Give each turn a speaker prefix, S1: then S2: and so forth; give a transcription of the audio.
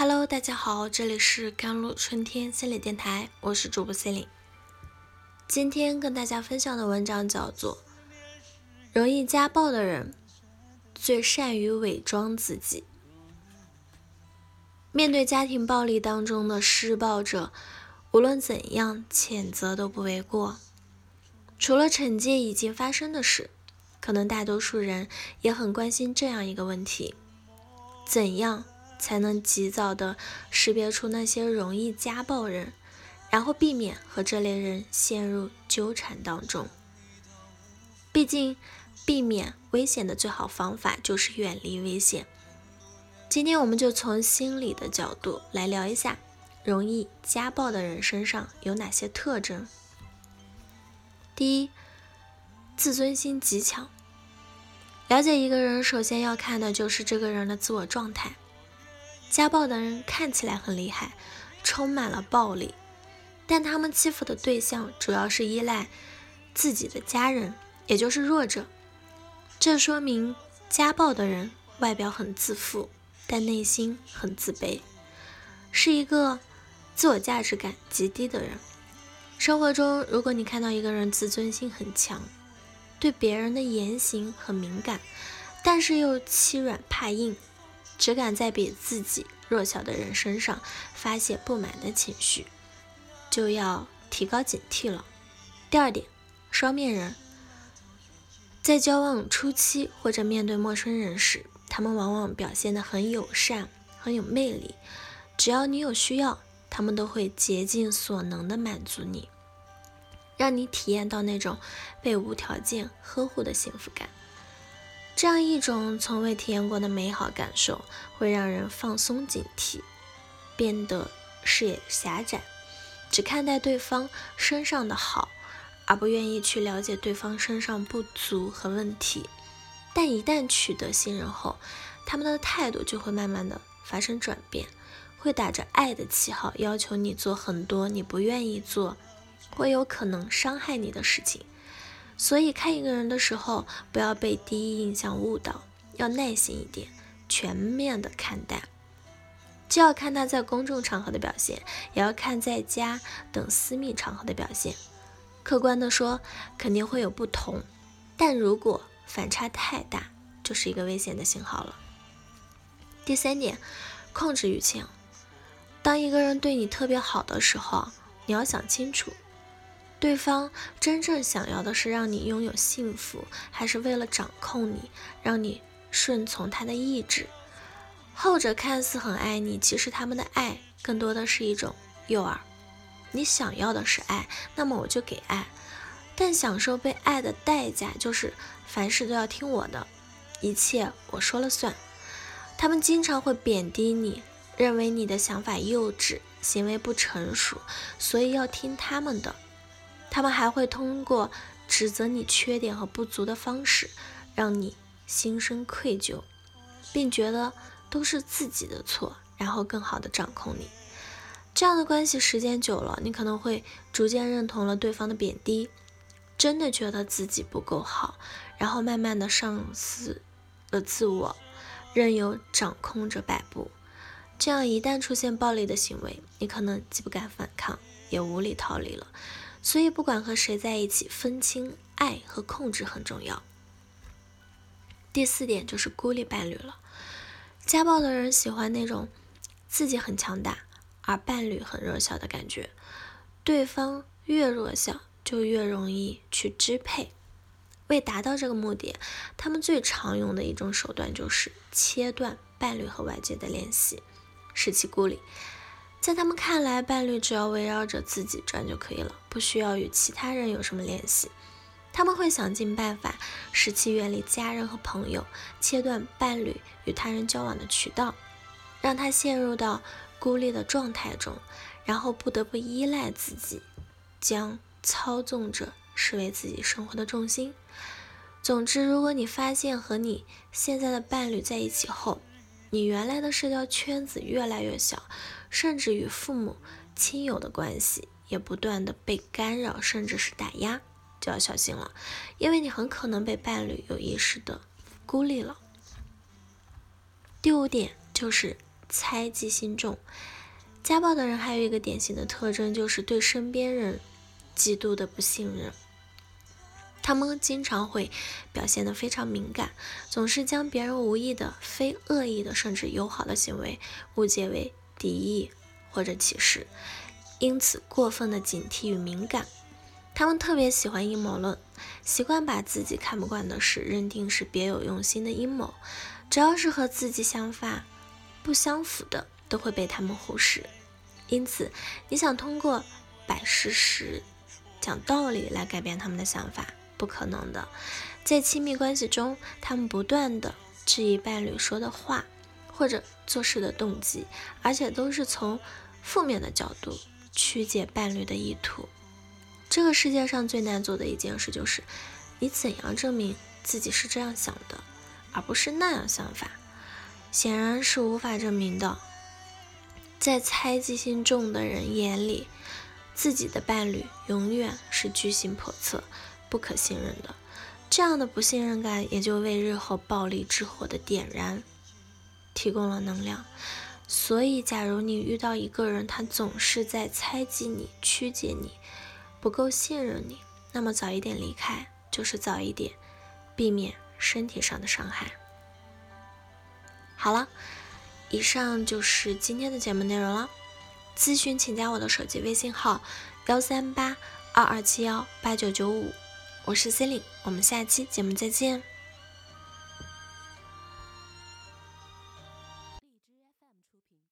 S1: Hello，大家好，这里是甘露春天心理电台，我是主播 c e l i n 今天跟大家分享的文章叫做《容易家暴的人最善于伪装自己》。面对家庭暴力当中的施暴者，无论怎样谴责都不为过。除了惩戒已经发生的事，可能大多数人也很关心这样一个问题：怎样？才能及早的识别出那些容易家暴人，然后避免和这类人陷入纠缠当中。毕竟，避免危险的最好方法就是远离危险。今天我们就从心理的角度来聊一下，容易家暴的人身上有哪些特征。第一，自尊心极强。了解一个人，首先要看的就是这个人的自我状态。家暴的人看起来很厉害，充满了暴力，但他们欺负的对象主要是依赖自己的家人，也就是弱者。这说明家暴的人外表很自负，但内心很自卑，是一个自我价值感极低的人。生活中，如果你看到一个人自尊心很强，对别人的言行很敏感，但是又欺软怕硬。只敢在比自己弱小的人身上发泄不满的情绪，就要提高警惕了。第二点，双面人，在交往初期或者面对陌生人时，他们往往表现得很友善，很有魅力。只要你有需要，他们都会竭尽所能的满足你，让你体验到那种被无条件呵护的幸福感。这样一种从未体验过的美好感受，会让人放松警惕，变得视野狭窄，只看待对方身上的好，而不愿意去了解对方身上不足和问题。但一旦取得信任后，他们的态度就会慢慢的发生转变，会打着爱的旗号要求你做很多你不愿意做，会有可能伤害你的事情。所以看一个人的时候，不要被第一印象误导，要耐心一点，全面的看待。既要看他在公众场合的表现，也要看在家等私密场合的表现。客观的说，肯定会有不同，但如果反差太大，就是一个危险的信号了。第三点，控制欲强。当一个人对你特别好的时候，你要想清楚。对方真正想要的是让你拥有幸福，还是为了掌控你，让你顺从他的意志？后者看似很爱你，其实他们的爱更多的是一种诱饵。你想要的是爱，那么我就给爱，但享受被爱的代价就是凡事都要听我的，一切我说了算。他们经常会贬低你，认为你的想法幼稚，行为不成熟，所以要听他们的。他们还会通过指责你缺点和不足的方式，让你心生愧疚，并觉得都是自己的错，然后更好的掌控你。这样的关系时间久了，你可能会逐渐认同了对方的贬低，真的觉得自己不够好，然后慢慢的丧失了自我，任由掌控者摆布。这样一旦出现暴力的行为，你可能既不敢反抗，也无力逃离了。所以，不管和谁在一起，分清爱和控制很重要。第四点就是孤立伴侣了。家暴的人喜欢那种自己很强大，而伴侣很弱小的感觉。对方越弱小，就越容易去支配。为达到这个目的，他们最常用的一种手段就是切断伴侣和外界的联系，使其孤立。在他们看来，伴侣只要围绕着自己转就可以了，不需要与其他人有什么联系。他们会想尽办法使其远离家人和朋友，切断伴侣与他人交往的渠道，让他陷入到孤立的状态中，然后不得不依赖自己，将操纵者视为自己生活的重心。总之，如果你发现和你现在的伴侣在一起后，你原来的社交圈子越来越小。甚至与父母亲友的关系也不断的被干扰，甚至是打压，就要小心了，因为你很可能被伴侣有意识的孤立了。第五点就是猜忌心重。家暴的人还有一个典型的特征，就是对身边人极度的不信任。他们经常会表现得非常敏感，总是将别人无意的、非恶意的，甚至友好的行为误解为敌意或者歧视，因此过分的警惕与敏感。他们特别喜欢阴谋论，习惯把自己看不惯的事认定是别有用心的阴谋，只要是和自己想法不相符的，都会被他们忽视。因此，你想通过摆事实、讲道理来改变他们的想法，不可能的。在亲密关系中，他们不断的质疑伴侣说的话或者做事的动机，而且都是从负面的角度曲解伴侣的意图。这个世界上最难做的一件事，就是你怎样证明自己是这样想的，而不是那样想法，显然是无法证明的。在猜忌心重的人眼里，自己的伴侣永远是居心叵测、不可信任的。这样的不信任感，也就为日后暴力之火的点燃提供了能量。所以，假如你遇到一个人，他总是在猜忌你、曲解你。不够信任你，那么早一点离开，就是早一点避免身体上的伤害。好了，以上就是今天的节目内容了。咨询请加我的手机微信号：幺三八二二七幺八九九五，我是 Cindy，我们下期节目再见。